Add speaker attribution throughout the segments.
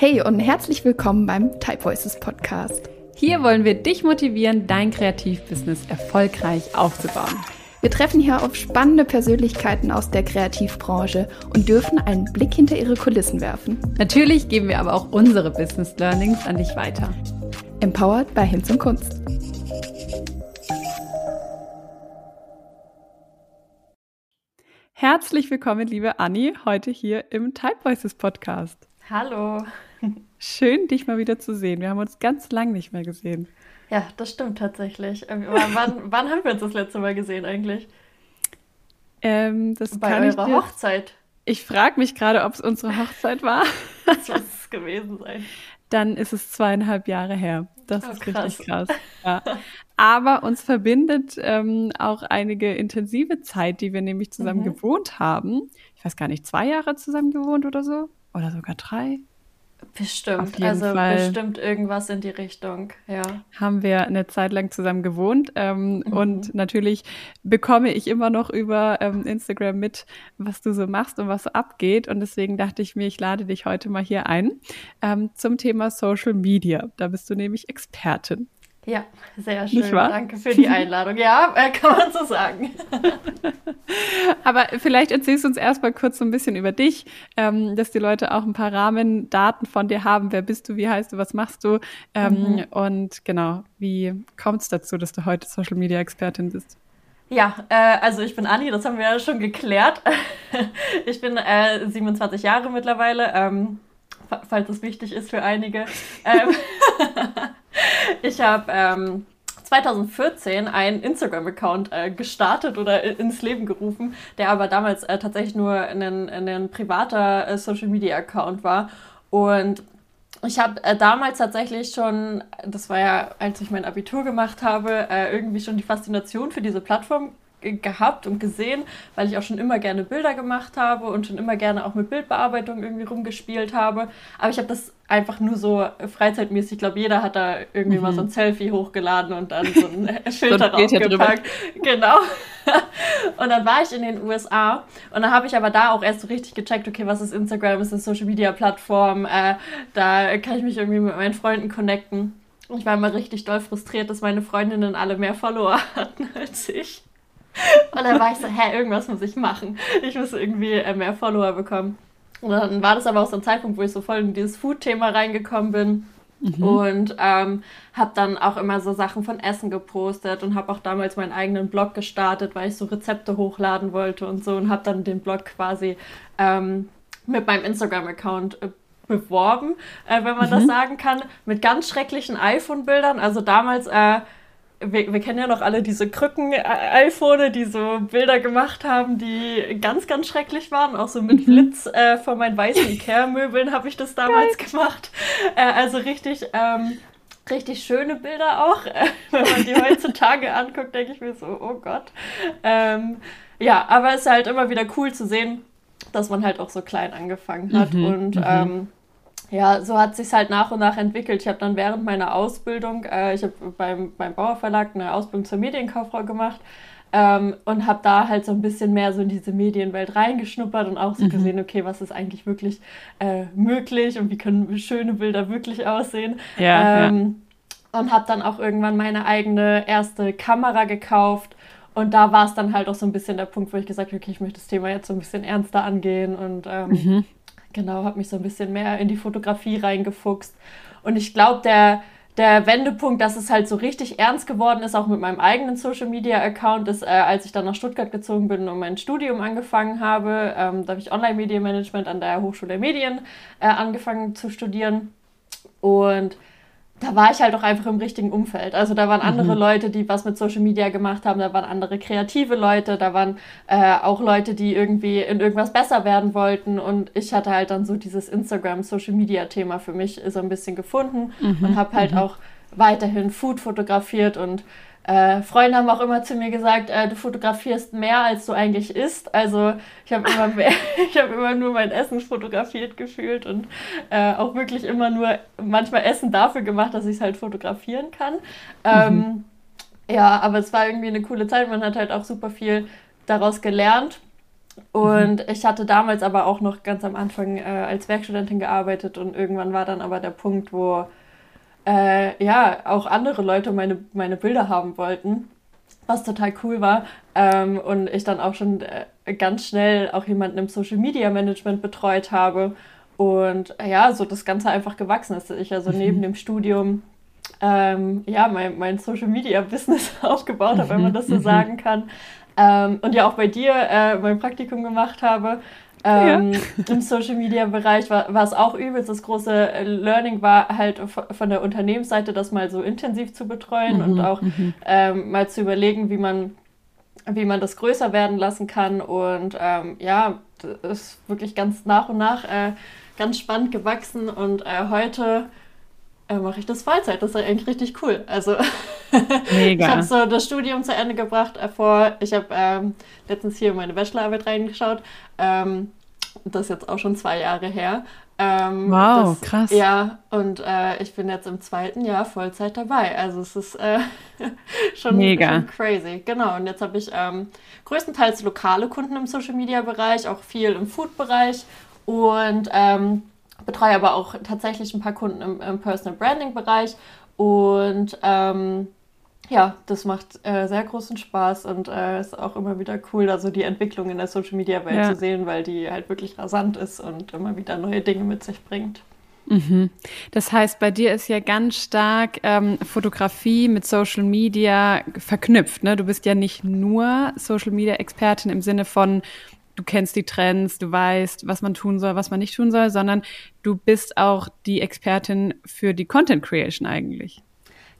Speaker 1: Hey und herzlich willkommen beim Type Voices Podcast.
Speaker 2: Hier wollen wir dich motivieren, dein Kreativbusiness erfolgreich aufzubauen.
Speaker 1: Wir treffen hier auf spannende Persönlichkeiten aus der Kreativbranche und dürfen einen Blick hinter ihre Kulissen werfen.
Speaker 2: Natürlich geben wir aber auch unsere Business Learnings an dich weiter.
Speaker 1: Empowered bei Hinz und Kunst.
Speaker 2: Herzlich willkommen, liebe Anni, heute hier im Type Voices Podcast.
Speaker 3: Hallo.
Speaker 2: Schön, dich mal wieder zu sehen. Wir haben uns ganz lang nicht mehr gesehen.
Speaker 3: Ja, das stimmt tatsächlich. Ähm, wann, wann haben wir uns das letzte Mal gesehen eigentlich?
Speaker 2: Ähm, das
Speaker 3: Bei eurer
Speaker 2: dir,
Speaker 3: Hochzeit.
Speaker 2: Ich frage mich gerade, ob es unsere Hochzeit war.
Speaker 3: Das muss es gewesen sein.
Speaker 2: Dann ist es zweieinhalb Jahre her. Das
Speaker 3: Oh,
Speaker 2: ist
Speaker 3: krass.
Speaker 2: richtig krass. Ja. Aber uns verbindet ähm, auch einige intensive Zeit, die wir nämlich zusammen
Speaker 3: Mhm.
Speaker 2: gewohnt haben. Ich weiß gar nicht, zwei Jahre zusammen gewohnt oder so? Oder sogar drei?
Speaker 3: Bestimmt. Also
Speaker 2: Fall.
Speaker 3: bestimmt irgendwas in die Richtung. Ja.
Speaker 2: haben wir eine Zeit lang zusammen gewohnt. Ähm,
Speaker 3: Mhm.
Speaker 2: Und natürlich bekomme ich immer noch über ähm, Instagram mit, was du so machst und was so abgeht. Und deswegen dachte ich mir, ich lade dich heute mal hier ein ähm, zum Thema Social Media. Da bist du nämlich Expertin.
Speaker 3: Ja, sehr schön. Danke für die Einladung. Ja, äh, kann man so sagen.
Speaker 2: Aber vielleicht erzählst du uns erstmal kurz so ein bisschen über dich, ähm, dass die Leute auch ein paar Rahmendaten von dir haben. Wer bist du, wie heißt du, was machst du? Ähm,
Speaker 3: Mhm.
Speaker 2: Und genau, wie kommt es dazu, dass du heute Social Media Expertin bist?
Speaker 3: Ja, äh, also ich bin Anni, das haben wir ja schon geklärt. Ich bin äh, 27 Jahre mittlerweile, ähm, fa- falls das wichtig ist für einige. Ähm, ich habe ähm, 2014 einen Instagram-Account äh, gestartet oder i- ins Leben gerufen, der aber damals äh, tatsächlich nur ein, ein privater äh, Social-Media-Account war. Und ich habe äh, damals tatsächlich schon, das war ja, als ich mein Abitur gemacht habe, äh, irgendwie schon die Faszination für diese Plattform gehabt und gesehen, weil ich auch schon immer gerne Bilder gemacht habe und schon immer gerne auch mit Bildbearbeitung irgendwie rumgespielt habe. Aber ich habe das einfach nur so freizeitmäßig, ich glaube, jeder hat da irgendwie mal so ein Selfie hochgeladen und dann so ein
Speaker 2: drüber.
Speaker 3: draufgepackt. Genau. Und dann war ich in den USA und dann habe ich aber da auch erst so richtig gecheckt, okay, was ist Instagram, ist eine Social Media Plattform, äh, da kann ich mich irgendwie mit meinen Freunden connecten. Ich war immer richtig doll frustriert, dass meine Freundinnen alle mehr Follower hatten als ich. Und dann war ich so, hä, irgendwas muss ich machen. Ich muss irgendwie äh, mehr Follower bekommen. Und dann war das aber auch so ein Zeitpunkt, wo ich so voll in dieses Food-Thema reingekommen bin. Und ähm, habe dann auch immer so Sachen von Essen gepostet und habe auch damals meinen eigenen Blog gestartet, weil ich so Rezepte hochladen wollte und so und habe dann den Blog quasi ähm, mit meinem Instagram-Account äh, beworben, äh, wenn man das sagen kann, mit ganz schrecklichen iPhone-Bildern. Also damals, äh, wir, wir kennen ja noch alle diese Krücken-iPhone, die so Bilder gemacht haben, die ganz, ganz schrecklich waren. Auch so mit Blitz äh, von meinen weißen Ikea-Möbeln habe ich das damals gemacht. Äh, also richtig, ähm, richtig schöne Bilder auch. Äh, wenn man die heutzutage anguckt, denke ich mir so, oh Gott. Ähm, ja, aber es ist halt immer wieder cool zu sehen, dass man halt auch so klein angefangen hat.
Speaker 2: Mhm,
Speaker 3: und
Speaker 2: mhm.
Speaker 3: ähm, ja, so hat sich halt nach und nach entwickelt. Ich habe dann während meiner Ausbildung, äh, ich habe beim, beim Bauer Verlag eine Ausbildung zur Medienkauffrau gemacht ähm, und habe da halt so ein bisschen mehr so in diese Medienwelt reingeschnuppert und auch so
Speaker 2: Mhm.
Speaker 3: gesehen, okay, was ist eigentlich wirklich äh, möglich und wie können schöne Bilder wirklich aussehen.
Speaker 2: Ja,
Speaker 3: ähm, Und habe dann auch irgendwann meine eigene erste Kamera gekauft. Und da war es dann halt auch so ein bisschen der Punkt, wo ich gesagt habe, okay, ich möchte das Thema jetzt so ein bisschen ernster angehen und ähm,
Speaker 2: Mhm.
Speaker 3: Genau, habe mich so ein bisschen mehr in die Fotografie reingefuchst. Und ich glaube, der, der Wendepunkt, dass es halt so richtig ernst geworden ist, auch mit meinem eigenen Social Media Account, ist, äh, als ich dann nach Stuttgart gezogen bin und mein Studium angefangen habe. Ähm, da habe ich Online-Medienmanagement an der Hochschule der Medien äh, angefangen zu studieren. Und da war ich halt auch einfach im richtigen Umfeld. Also da waren andere Leute, die was mit Social Media gemacht haben, da waren andere kreative Leute, da waren äh, auch Leute, die irgendwie in irgendwas besser werden wollten. Und ich hatte halt dann so dieses Instagram-Social-Media-Thema für mich so ein bisschen gefunden und habe halt auch weiterhin Food fotografiert und äh, Freunde haben auch immer zu mir gesagt, äh, du fotografierst mehr, als du eigentlich isst. Also ich habe immer, mehr- ich habe immer nur mein Essen fotografiert gefühlt und äh, auch wirklich immer nur manchmal Essen dafür gemacht, dass ich es halt fotografieren kann. Ähm, ja, aber es war irgendwie eine coole Zeit. Man hat halt auch super viel daraus gelernt. Und mhm. ich hatte damals aber auch noch ganz am Anfang äh, als Werkstudentin gearbeitet und irgendwann war dann aber der Punkt, wo äh, ja auch andere Leute meine, meine Bilder haben wollten, was total cool war. Ähm, und ich dann auch schon äh, ganz schnell auch jemanden im Social Media Management betreut habe. Und ja, so das Ganze einfach gewachsen ist. Ich also mhm. neben dem Studium ähm, ja, mein, mein Social Media Business aufgebaut habe, wenn man das so mhm. sagen kann. Ähm, und ja auch bei dir äh, mein Praktikum gemacht habe. Ähm, ja. Im Social Media Bereich war, war es auch übelst. Das große äh, Learning war halt von der Unternehmensseite, das mal so intensiv zu betreuen mhm, und auch mhm. ähm, mal zu überlegen, wie man, wie man das größer werden lassen kann. Und ähm, ja, das ist wirklich ganz nach und nach äh, ganz spannend gewachsen. Und äh, heute äh, mache ich das Vollzeit. Das ist eigentlich richtig cool. Also ich habe so das Studium zu Ende gebracht. Äh, vor, ich habe ähm, letztens hier meine Bachelorarbeit reingeschaut. Ähm, das ist jetzt auch schon zwei Jahre her. Ähm,
Speaker 2: wow, das, krass.
Speaker 3: Ja, und äh, ich bin jetzt im zweiten Jahr Vollzeit dabei. Also es ist äh, schon, Mega. schon crazy. Genau, und jetzt habe ich ähm, größtenteils lokale Kunden im Social-Media-Bereich, auch viel im Food-Bereich und ähm, betreue aber auch tatsächlich ein paar Kunden im, im Personal Branding Bereich und ähm, ja, das macht äh, sehr großen Spaß und äh, ist auch immer wieder cool, da so die Entwicklung in der Social Media Welt ja. zu sehen, weil die halt wirklich rasant ist und immer wieder neue Dinge mit sich bringt.
Speaker 2: Mhm. Das heißt, bei dir ist ja ganz stark ähm, Fotografie mit Social Media verknüpft. Ne? Du bist ja nicht nur Social Media Expertin im Sinne von, du kennst die Trends, du weißt, was man tun soll, was man nicht tun soll, sondern du bist auch die Expertin für die Content Creation eigentlich.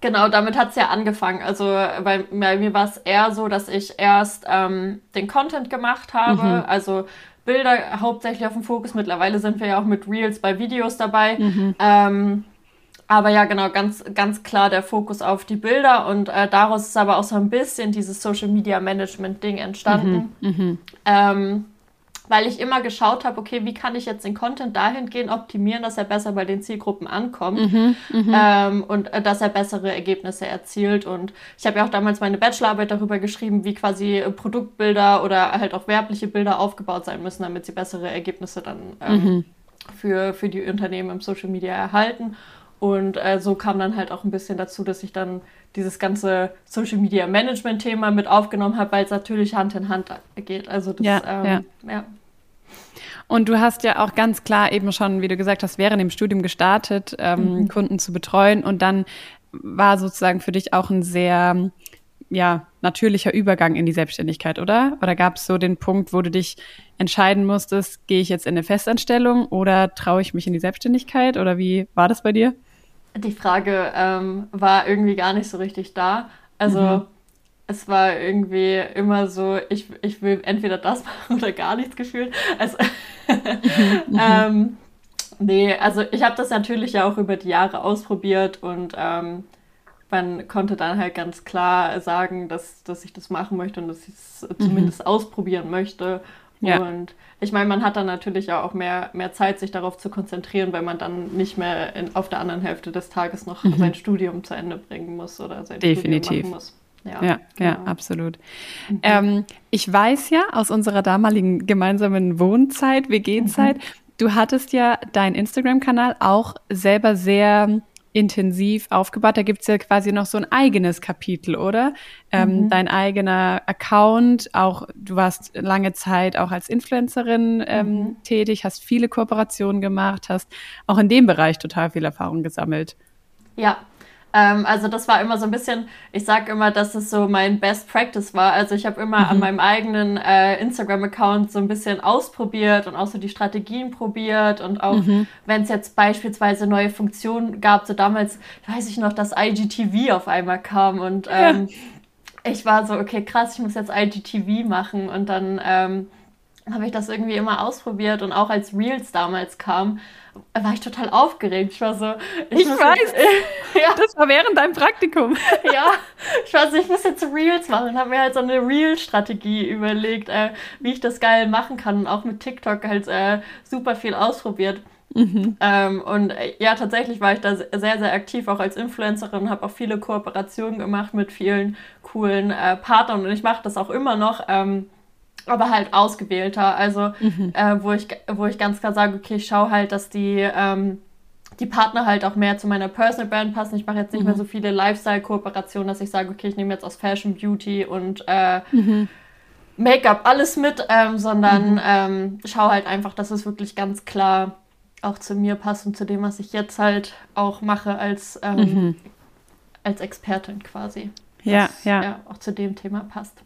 Speaker 3: Genau, damit hat es ja angefangen. Also bei, bei mir war es eher so, dass ich erst ähm, den Content gemacht habe, mhm. also Bilder hauptsächlich auf dem Fokus. Mittlerweile sind wir ja auch mit Reels bei Videos dabei. Mhm. Ähm, aber ja, genau, ganz, ganz klar der Fokus auf die Bilder und äh, daraus ist aber auch so ein bisschen dieses Social Media Management Ding entstanden. Mhm, mhm. ähm, weil ich immer geschaut habe, okay, wie kann ich jetzt den Content dahingehend optimieren, dass er besser bei den Zielgruppen ankommt mhm, mhm. ähm, und äh, dass er bessere Ergebnisse erzielt. Und ich habe ja auch damals meine Bachelorarbeit darüber geschrieben, wie quasi Produktbilder oder halt auch werbliche Bilder aufgebaut sein müssen, damit sie bessere Ergebnisse dann ähm, mhm. für, für die Unternehmen im Social Media erhalten. Und äh, so kam dann halt auch ein bisschen dazu, dass ich dann dieses ganze Social Media Management Thema mit aufgenommen habe, weil es natürlich Hand in Hand geht. Also das, ja, ähm, ja. ja.
Speaker 2: Und du hast ja auch ganz klar eben schon, wie du gesagt hast, während dem Studium gestartet, ähm, mhm. Kunden zu betreuen. Und dann war sozusagen für dich auch ein sehr ja, natürlicher Übergang in die Selbstständigkeit, oder? Oder gab es so den Punkt, wo du dich entscheiden musstest, gehe ich jetzt in eine Festanstellung oder traue ich mich in die Selbstständigkeit? Oder wie war das bei dir?
Speaker 3: Die Frage ähm, war irgendwie gar nicht so richtig da. Also mhm. es war irgendwie immer so, ich, ich will entweder das machen oder gar nichts gefühlt. Also mhm. ähm, nee, also ich habe das natürlich ja auch über die Jahre ausprobiert und ähm, man konnte dann halt ganz klar sagen, dass, dass ich das machen möchte und dass ich es mhm. zumindest ausprobieren möchte. Ja. Und ich meine, man hat dann natürlich auch mehr, mehr Zeit, sich darauf zu konzentrieren, weil man dann nicht mehr in, auf der anderen Hälfte des Tages noch mhm. sein Studium zu Ende bringen muss oder sein
Speaker 2: Definitiv. Studium machen muss. Ja, ja, genau. ja, absolut. Mhm. Ähm, ich weiß ja aus unserer damaligen gemeinsamen Wohnzeit, WG-Zeit, mhm. du hattest ja deinen Instagram-Kanal auch selber sehr intensiv aufgebaut. Da gibt es ja quasi noch so ein eigenes Kapitel, oder? Ähm, mhm. Dein eigener Account, auch du warst lange Zeit auch als Influencerin ähm, mhm. tätig, hast viele Kooperationen gemacht, hast auch in dem Bereich total viel Erfahrung gesammelt.
Speaker 3: Ja, ähm, also das war immer so ein bisschen, ich sage immer, dass es so mein Best Practice war. Also ich habe immer mhm. an meinem eigenen äh, Instagram-Account so ein bisschen ausprobiert und auch so die Strategien probiert und auch mhm. wenn es jetzt beispielsweise neue Funktionen gab, so damals weiß ich noch, dass IGTV auf einmal kam und ähm, ja. ich war so, okay, krass, ich muss jetzt IGTV machen und dann ähm, habe ich das irgendwie immer ausprobiert und auch als Reels damals kam, war ich total aufgeregt. Ich war so,
Speaker 2: ich, ich weiß, ja. das war während deinem Praktikum.
Speaker 3: ja, ich war so, ich muss jetzt Reels machen und habe mir halt so eine Reel-Strategie überlegt, äh, wie ich das geil machen kann und auch mit TikTok halt äh, super viel ausprobiert. Mhm. Ähm, und äh, ja, tatsächlich war ich da sehr, sehr aktiv, auch als Influencerin, habe auch viele Kooperationen gemacht mit vielen coolen äh, Partnern und ich mache das auch immer noch. Ähm, aber halt ausgewählter. Also, mhm. äh, wo, ich, wo ich ganz klar sage, okay, ich schaue halt, dass die, ähm, die Partner halt auch mehr zu meiner Personal Brand passen. Ich mache jetzt nicht mhm. mehr so viele Lifestyle-Kooperationen, dass ich sage, okay, ich nehme jetzt aus Fashion, Beauty und äh, mhm. Make-up alles mit, ähm, sondern mhm. ähm, schaue halt einfach, dass es wirklich ganz klar auch zu mir passt und zu dem, was ich jetzt halt auch mache als, ähm, mhm. als Expertin quasi.
Speaker 2: Ja, ja.
Speaker 3: ja. Auch zu dem Thema passt.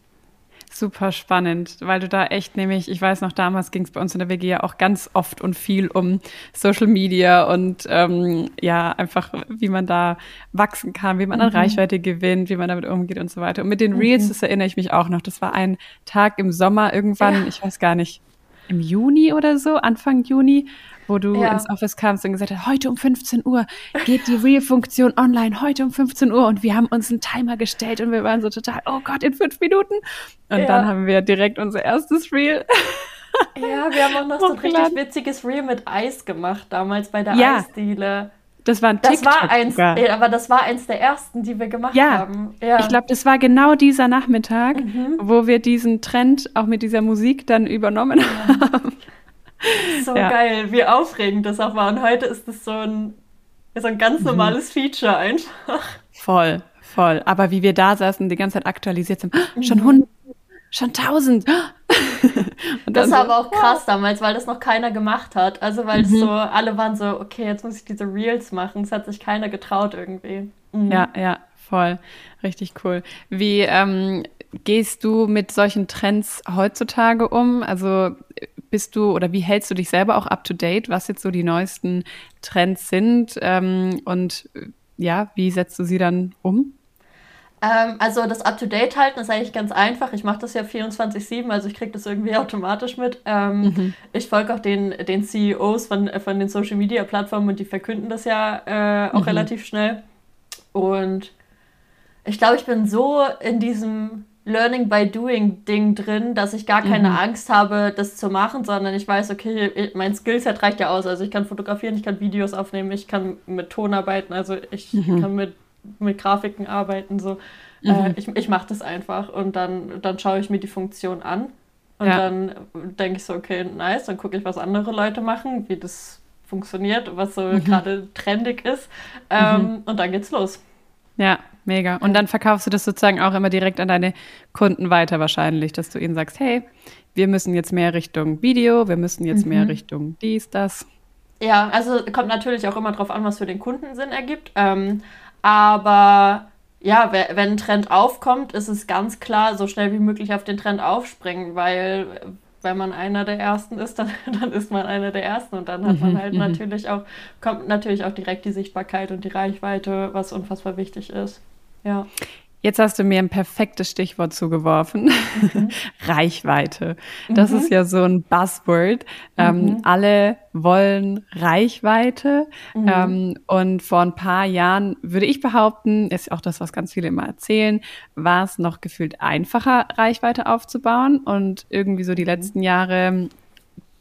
Speaker 2: Super spannend, weil du da echt nämlich, ich weiß noch, damals ging es bei uns in der WG ja auch ganz oft und viel um Social Media und ähm, ja, einfach, wie man da wachsen kann, wie man an mhm. Reichweite gewinnt, wie man damit umgeht und so weiter. Und mit den Reels, mhm. das erinnere ich mich auch noch. Das war ein Tag im Sommer irgendwann, ja. ich weiß gar nicht, im Juni oder so, Anfang Juni, wo du ja. ins Office kamst und gesagt hast, heute um 15 Uhr geht die Reel-Funktion online, heute um 15 Uhr und wir haben uns einen Timer gestellt und wir waren so total, oh Gott, in fünf Minuten. Und ja. dann haben wir direkt unser erstes Reel.
Speaker 3: Ja, wir haben auch noch so ein richtig witziges Reel mit Eis gemacht, damals bei der ja. Eisdiele.
Speaker 2: Das war ein
Speaker 3: TikTok. Das war eins, sogar. aber das war eins der ersten, die wir gemacht ja. haben.
Speaker 2: Ja, ich glaube, das war genau dieser Nachmittag, mhm. wo wir diesen Trend auch mit dieser Musik dann übernommen ja. haben.
Speaker 3: So ja. geil, wie aufregend das auch war. Und heute ist das so ein, so ein ganz mhm. normales mhm. Feature einfach.
Speaker 2: Voll, voll. Aber wie wir da saßen, die ganze Zeit aktualisiert sind, mhm. schon 100, schon 1000.
Speaker 3: das war so, aber auch krass damals, weil das noch keiner gemacht hat. Also weil mhm. so, alle waren so, okay, jetzt muss ich diese Reels machen. Es hat sich keiner getraut irgendwie.
Speaker 2: Mhm. Ja, ja, voll. Richtig cool. Wie ähm, gehst du mit solchen Trends heutzutage um? Also bist du oder wie hältst du dich selber auch up to date, was jetzt so die neuesten Trends sind? Ähm, und ja, wie setzt du sie dann um?
Speaker 3: Ähm, also das Up-to-Date halten ist eigentlich ganz einfach. Ich mache das ja 24-7, also ich kriege das irgendwie automatisch mit. Ähm, mhm. Ich folge auch den, den CEOs von, von den Social-Media-Plattformen und die verkünden das ja äh, auch mhm. relativ schnell. Und ich glaube, ich bin so in diesem Learning by Doing Ding drin, dass ich gar keine mhm. Angst habe, das zu machen, sondern ich weiß, okay, mein Skillset reicht ja aus. Also ich kann fotografieren, ich kann Videos aufnehmen, ich kann mit Ton arbeiten, also ich mhm. kann mit mit Grafiken arbeiten. So. Äh, mhm. Äh, ich ich mache das einfach und dann, dann schaue ich mir die Funktion an. Und ja. dann denke ich so, okay, nice, dann gucke ich, was andere Leute machen, wie das funktioniert, was so mhm. gerade trendig ist. Ähm, mhm. Und dann geht's los.
Speaker 2: Ja, mega. Und dann verkaufst du das sozusagen auch immer direkt an deine Kunden weiter wahrscheinlich, dass du ihnen sagst, hey, wir müssen jetzt mehr Richtung Video, wir müssen jetzt mhm. mehr Richtung dies, das.
Speaker 3: Ja, also kommt natürlich auch immer drauf an, was für den Kunden Sinn ergibt. Ähm, aber ja, wenn ein Trend aufkommt, ist es ganz klar, so schnell wie möglich auf den Trend aufspringen, weil wenn man einer der Ersten ist, dann, dann ist man einer der Ersten und dann hat man mhm, halt mhm. natürlich auch, kommt natürlich auch direkt die Sichtbarkeit und die Reichweite, was unfassbar wichtig ist. Ja.
Speaker 2: Jetzt hast du mir ein perfektes Stichwort zugeworfen. Mhm. Reichweite. Das mhm. ist ja so ein Buzzword. Ähm, mhm. alle wollen Reichweite. Mhm. Ähm, und vor ein paar Jahren würde ich behaupten, ist auch das, was ganz viele immer erzählen, war es noch gefühlt einfacher, Reichweite aufzubauen. Und irgendwie so die mhm. letzten Jahre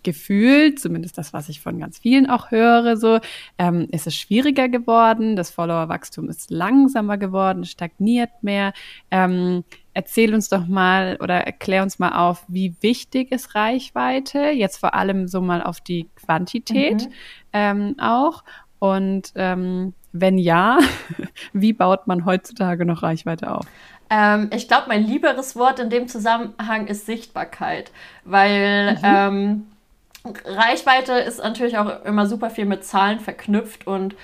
Speaker 2: gefühlt, zumindest das, was ich von ganz vielen auch höre, so, ähm, ist es schwieriger geworden, das Followerwachstum ist langsamer geworden, stagniert mehr. Ähm, erzähl uns doch mal oder erklär uns mal auf, wie wichtig ist Reichweite, jetzt vor allem so mal auf die Quantität mhm. ähm, auch. Und ähm, wenn ja, wie baut man heutzutage noch Reichweite auf?
Speaker 3: Ähm, ich glaube, mein lieberes Wort in dem Zusammenhang ist Sichtbarkeit, weil mhm. ähm, Reichweite ist natürlich auch immer super viel mit Zahlen verknüpft und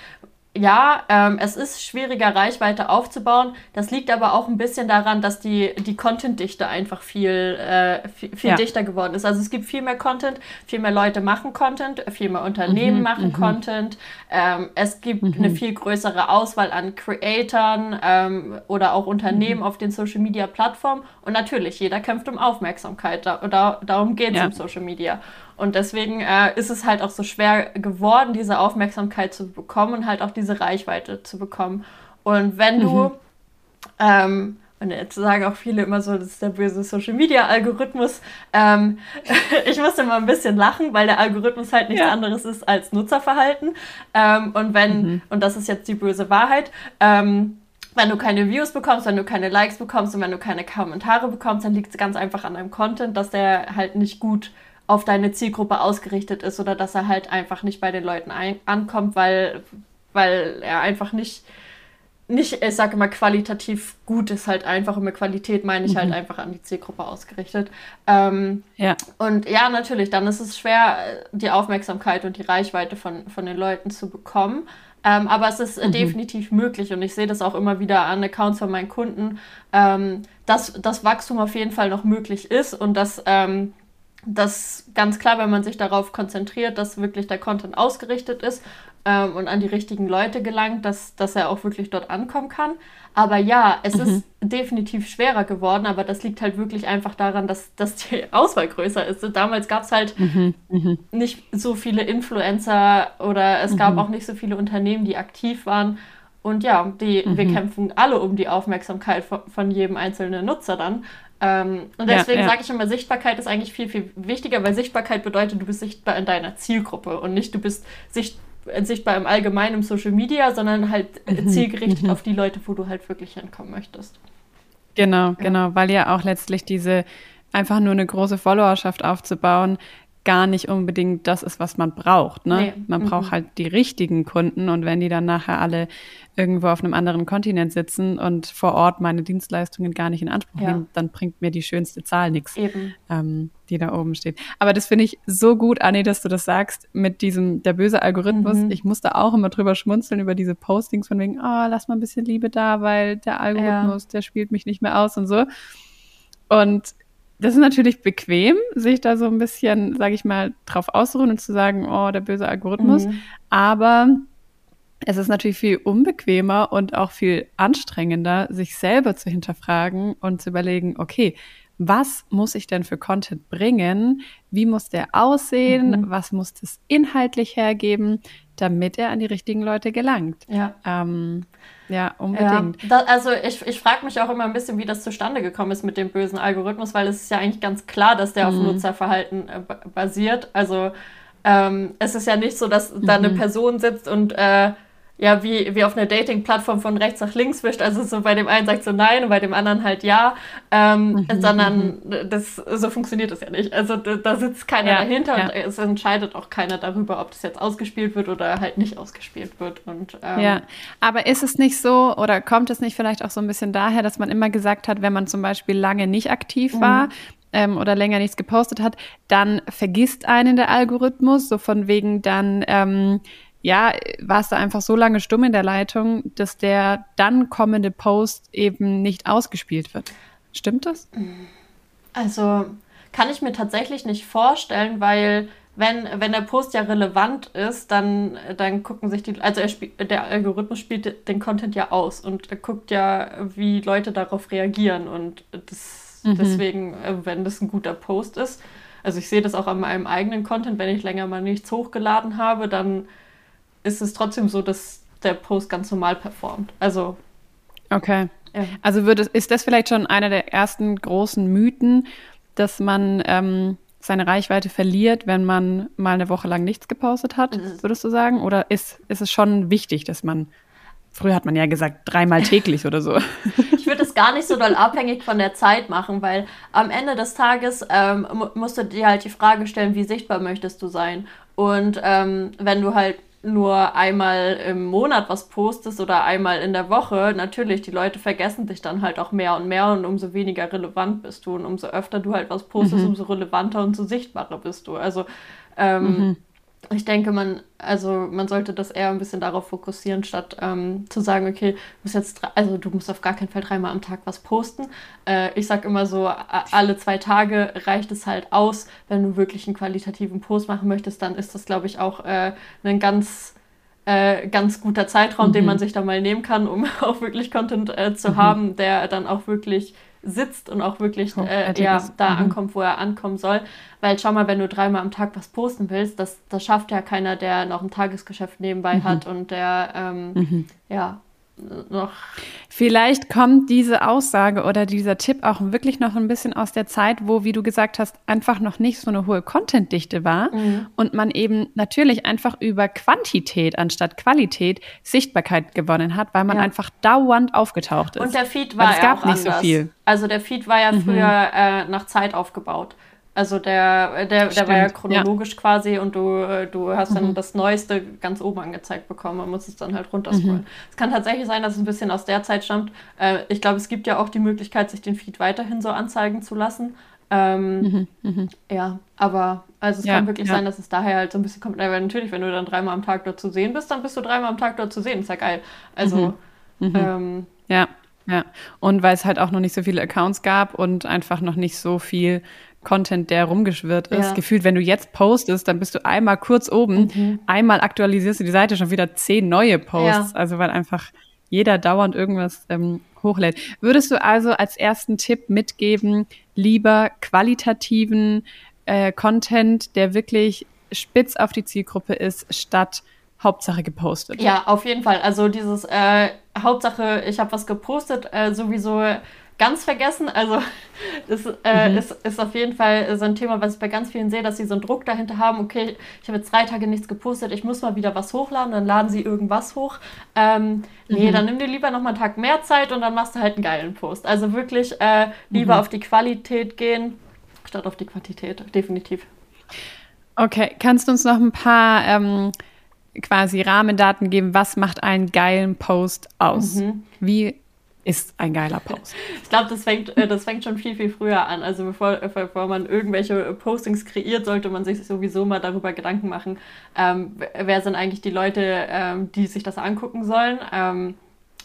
Speaker 3: ja, ähm, es ist schwieriger, Reichweite aufzubauen. Das liegt aber auch ein bisschen daran, dass die, die Content-Dichte einfach viel, äh, viel, viel ja. dichter geworden ist. Also es gibt viel mehr Content, viel mehr Leute machen Content, viel mehr Unternehmen mhm, machen mhm. Content. Ähm, es gibt mhm. eine viel größere Auswahl an Creatoren ähm, oder auch Unternehmen mhm. auf den Social-Media-Plattformen. Und natürlich, jeder kämpft um Aufmerksamkeit. Da, da, darum geht es ja. im Social Media. Und deswegen äh, ist es halt auch so schwer geworden, diese Aufmerksamkeit zu bekommen und halt auch diese Reichweite zu bekommen. Und wenn du, mhm. ähm, und jetzt sagen auch viele immer so, das ist der böse Social Media Algorithmus. Ähm, ich muss immer ein bisschen lachen, weil der Algorithmus halt nichts ja. anderes ist als Nutzerverhalten. Ähm, und wenn, mhm. und das ist jetzt die böse Wahrheit, ähm, wenn du keine Views bekommst, wenn du keine Likes bekommst und wenn du keine Kommentare bekommst, dann liegt es ganz einfach an deinem Content, dass der halt nicht gut auf deine Zielgruppe ausgerichtet ist oder dass er halt einfach nicht bei den Leuten ein ankommt, weil, weil er einfach nicht, nicht, ich sage immer, qualitativ gut ist halt einfach. Und mit Qualität meine ich halt mhm. halt einfach an die Zielgruppe ausgerichtet. Ähm, ja. Und ja, natürlich, dann ist es schwer, die Aufmerksamkeit und die Reichweite von, von den Leuten zu bekommen. Ähm, aber es ist mhm. definitiv möglich und ich sehe das auch immer wieder an Accounts von meinen Kunden, ähm, dass das Wachstum auf jeden Fall noch möglich ist und dass ähm, das ganz klar, wenn man sich darauf konzentriert, dass wirklich der Content ausgerichtet ist ähm, und an die richtigen Leute gelangt, dass, dass er auch wirklich dort ankommen kann. Aber ja, es mhm. ist definitiv schwerer geworden, aber das liegt halt wirklich einfach daran, dass, dass die Auswahl größer ist. Damals gab es halt mhm. Mhm. nicht so viele Influencer oder es gab mhm. auch nicht so viele Unternehmen, die aktiv waren. Und ja, die, wir mhm. kämpfen alle um die Aufmerksamkeit von, von jedem einzelnen Nutzer dann. Ähm, und deswegen ja, ja. sage ich immer, Sichtbarkeit ist eigentlich viel, viel wichtiger, weil Sichtbarkeit bedeutet, du bist sichtbar in deiner Zielgruppe und nicht du bist sichtbar sichtbar im Allgemeinen im Social Media, sondern halt mhm. zielgerichtet mhm. auf die Leute, wo du halt wirklich hinkommen möchtest.
Speaker 2: Genau, ja. genau, weil ja auch letztlich diese einfach nur eine große Followerschaft aufzubauen, gar nicht unbedingt das ist, was man braucht. Ne? Nee. Man mhm. braucht halt die richtigen Kunden und wenn die dann nachher alle irgendwo auf einem anderen Kontinent sitzen und vor Ort meine Dienstleistungen gar nicht in Anspruch ja. nehmen, dann bringt mir die schönste Zahl nichts, ähm, die da oben steht. Aber das finde ich so gut, Anni, dass du das sagst mit diesem, der böse Algorithmus. Mhm. Ich musste auch immer drüber schmunzeln über diese Postings von wegen, oh, lass mal ein bisschen Liebe da, weil der Algorithmus, ja. der spielt mich nicht mehr aus und so. Und das ist natürlich bequem, sich da so ein bisschen, sage ich mal, drauf ausruhen und zu sagen, oh, der böse Algorithmus. Mhm. Aber es ist natürlich viel unbequemer und auch viel anstrengender, sich selber zu hinterfragen und zu überlegen, okay, was muss ich denn für Content bringen? Wie muss der aussehen? Mhm. Was muss das inhaltlich hergeben, damit er an die richtigen Leute gelangt?
Speaker 3: Ja,
Speaker 2: ähm, ja unbedingt.
Speaker 3: Ja, da, also ich, ich frage mich auch immer ein bisschen, wie das zustande gekommen ist mit dem bösen Algorithmus, weil es ist ja eigentlich ganz klar, dass der mhm. auf Nutzerverhalten äh, basiert. Also ähm, es ist ja nicht so, dass da eine mhm. Person sitzt und äh, ja, wie, wie auf einer Dating-Plattform von rechts nach links wischt. Also so bei dem einen sagt so nein und bei dem anderen halt ja. Ähm, mhm. Sondern mhm. das, so funktioniert das ja nicht. Also da, da sitzt keiner ja, dahinter ja. und es entscheidet auch keiner darüber, ob das jetzt ausgespielt wird oder halt nicht ausgespielt wird. Und,
Speaker 2: ähm, ja, aber ist es nicht so oder kommt es nicht vielleicht auch so ein bisschen daher, dass man immer gesagt hat, wenn man zum Beispiel lange nicht aktiv mhm. war, ähm, oder länger nichts gepostet hat, dann vergisst einen der Algorithmus, so von wegen dann, ähm, ja, warst du einfach so lange stumm in der Leitung, dass der dann kommende Post eben nicht ausgespielt wird. Stimmt das?
Speaker 3: Also kann ich mir tatsächlich nicht vorstellen, weil wenn, wenn der Post ja relevant ist, dann, dann gucken sich die, also der Algorithmus spielt den Content ja aus und er guckt ja, wie Leute darauf reagieren und das, mhm. deswegen, äh, wenn das ein guter Post ist, also ich sehe das auch an meinem eigenen Content, wenn ich länger mal nichts hochgeladen habe, dann ist es trotzdem so, dass der Post ganz normal performt. Also.
Speaker 2: Okay. Ja. Also würde, ist das vielleicht schon einer der ersten großen Mythen, dass man ähm, seine Reichweite verliert, wenn man mal eine Woche lang nichts gepostet hat, mhm. würdest du sagen? Oder ist, ist es schon wichtig, dass man, früher hat man ja gesagt, dreimal täglich oder so?
Speaker 3: Ich würde es gar nicht so doll abhängig von der Zeit machen, weil am Ende des Tages ähm, musst du dir halt die Frage stellen, wie sichtbar möchtest du sein? Und ähm, wenn du halt nur einmal im Monat was postest oder einmal in der Woche, natürlich, die Leute vergessen dich dann halt auch mehr und mehr und umso weniger relevant bist du. Und umso öfter du halt was postest, mhm. umso relevanter und so sichtbarer bist du. Also ähm, mhm ich denke, man, also man sollte das eher ein bisschen darauf fokussieren, statt ähm, zu sagen, okay, du musst jetzt, also du musst auf gar keinen Fall dreimal am Tag was posten. Äh, ich sag immer so, alle zwei Tage reicht es halt aus. Wenn du wirklich einen qualitativen Post machen möchtest, dann ist das, glaube ich, auch äh, ein ganz äh, ganz guter Zeitraum, mhm. den man sich da mal nehmen kann, um auch wirklich Content äh, zu mhm. haben, der dann auch wirklich sitzt und auch wirklich äh, ja, da mhm. ankommt, wo er ankommen soll. Weil schau mal, wenn du dreimal am Tag was posten willst, das, das schafft ja keiner, der noch ein Tagesgeschäft nebenbei mhm. hat und der ähm, mhm. ja noch.
Speaker 2: Vielleicht kommt diese Aussage oder dieser Tipp auch wirklich noch ein bisschen aus der Zeit, wo, wie du gesagt hast, einfach noch nicht so eine hohe Contentdichte war mhm. und man eben natürlich einfach über Quantität anstatt Qualität Sichtbarkeit gewonnen hat, weil man ja. einfach dauernd aufgetaucht ist.
Speaker 3: Und der Feed war
Speaker 2: es gab
Speaker 3: auch
Speaker 2: nicht anders. so viel.
Speaker 3: Also der Feed war ja mhm. früher äh, nach Zeit aufgebaut. Also der, der, der war ja chronologisch ja. quasi und du, du hast dann mhm. das Neueste ganz oben angezeigt bekommen. Man muss es dann halt runterscrollen. Mhm. Es kann tatsächlich sein, dass es ein bisschen aus der Zeit stammt. Äh, ich glaube, es gibt ja auch die Möglichkeit, sich den Feed weiterhin so anzeigen zu lassen. Ähm, mhm. mhm. Ja, aber also es ja, kann wirklich ja. sein, dass es daher halt so ein bisschen kommt. Weil natürlich, wenn du dann dreimal am Tag dort zu sehen bist, dann bist du dreimal am Tag dort zu sehen. Ist ja geil. Also
Speaker 2: mhm. Mhm. ähm, ja. Ja, und weil es halt auch noch nicht so viele Accounts gab und einfach noch nicht so viel Content, der rumgeschwirrt ist. Ja. Gefühlt, wenn du jetzt postest, dann bist du einmal kurz oben, mhm. einmal aktualisierst du die Seite, schon wieder zehn neue Posts. Ja. Also weil einfach jeder dauernd irgendwas ähm, hochlädt. Würdest du also als ersten Tipp mitgeben, lieber qualitativen äh, Content, der wirklich spitz auf die Zielgruppe ist, statt Hauptsache gepostet?
Speaker 3: Ja, auf jeden Fall. Also dieses äh, Hauptsache, ich habe was gepostet, äh, sowieso ganz vergessen. Also das äh, mhm. ist, ist auf jeden Fall so ein Thema, was ich bei ganz vielen sehe, dass sie so einen Druck dahinter haben, okay, ich habe jetzt drei Tage nichts gepostet, ich muss mal wieder was hochladen, dann laden sie irgendwas hoch. Ähm, nee, mhm. dann nimm dir lieber noch mal einen Tag mehr Zeit und dann machst du halt einen geilen Post. Also wirklich äh, lieber mhm. auf die Qualität gehen, statt auf die Quantität, definitiv.
Speaker 2: Okay, kannst du uns noch ein paar ähm, quasi Rahmendaten geben, was macht einen geilen Post aus? Mhm. Wie ist ein geiler Post.
Speaker 3: Ich glaube, das fängt, äh, das fängt schon viel, viel früher an. Also bevor, äh, bevor man irgendwelche Postings kreiert, sollte man sich sowieso mal darüber Gedanken machen, ähm, wer sind eigentlich die Leute, ähm, die sich das angucken sollen. Ähm,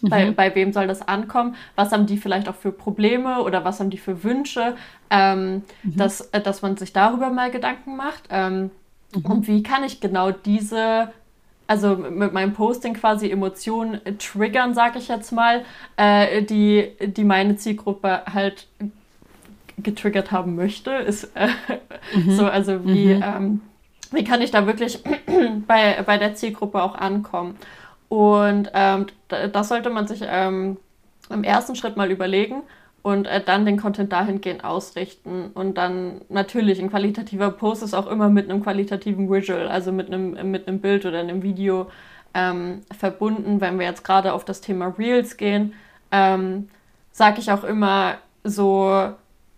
Speaker 3: mhm. bei, bei wem soll das ankommen? Was haben die vielleicht auch für Probleme oder was haben die für Wünsche? Ähm, mhm. dass, äh, dass man sich darüber mal Gedanken macht. Ähm, mhm. Und wie kann ich genau diese also mit meinem Posting quasi Emotionen triggern, sag ich jetzt mal, äh, die, die meine Zielgruppe halt getriggert haben möchte. Ist äh, mhm. so, also wie, mhm. ähm, wie kann ich da wirklich bei, bei der Zielgruppe auch ankommen? Und ähm, das sollte man sich ähm, im ersten Schritt mal überlegen und äh, dann den Content dahingehend ausrichten. Und dann natürlich ein qualitativer Post ist auch immer mit einem qualitativen Visual, also mit einem, mit einem Bild oder einem Video ähm, verbunden. Wenn wir jetzt gerade auf das Thema Reels gehen, ähm, sage ich auch immer so,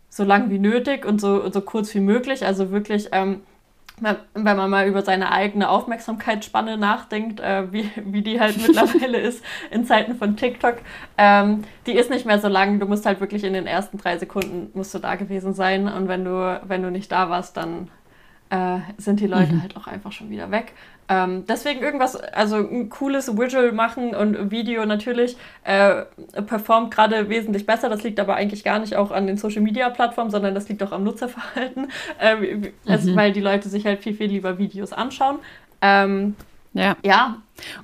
Speaker 3: so lang wie nötig und so, so kurz wie möglich. Also wirklich ähm, wenn man mal über seine eigene Aufmerksamkeitsspanne nachdenkt, äh, wie, wie die halt mittlerweile ist in Zeiten von TikTok, ähm, die ist nicht mehr so lang. Du musst halt wirklich in den ersten drei Sekunden musst du da gewesen sein und wenn du, wenn du nicht da warst, dann äh, sind die Leute mhm. halt auch einfach schon wieder weg. Ähm, deswegen irgendwas, also ein cooles Visual machen und Video natürlich äh, performt gerade wesentlich besser. Das liegt aber eigentlich gar nicht auch an den Social Media Plattformen, sondern das liegt auch am Nutzerverhalten, äh, mhm. also, weil die Leute sich halt viel, viel lieber Videos anschauen. Ähm,
Speaker 2: ja. ja.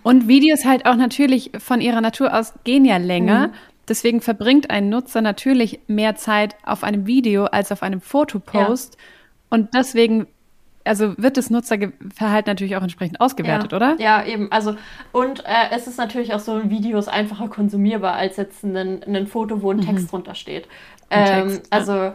Speaker 2: Und Videos halt auch natürlich von ihrer Natur aus gehen ja länger. Mhm. Deswegen verbringt ein Nutzer natürlich mehr Zeit auf einem Video als auf einem Fotopost. Ja. Und deswegen also wird das Nutzerverhalten natürlich auch entsprechend ausgewertet,
Speaker 3: ja.
Speaker 2: oder?
Speaker 3: Ja, eben. Also, und äh, es ist natürlich auch so ein Video ist einfacher konsumierbar als jetzt ein, ein Foto, wo ein mhm. Text drunter steht. Ähm, Text, ja. Also,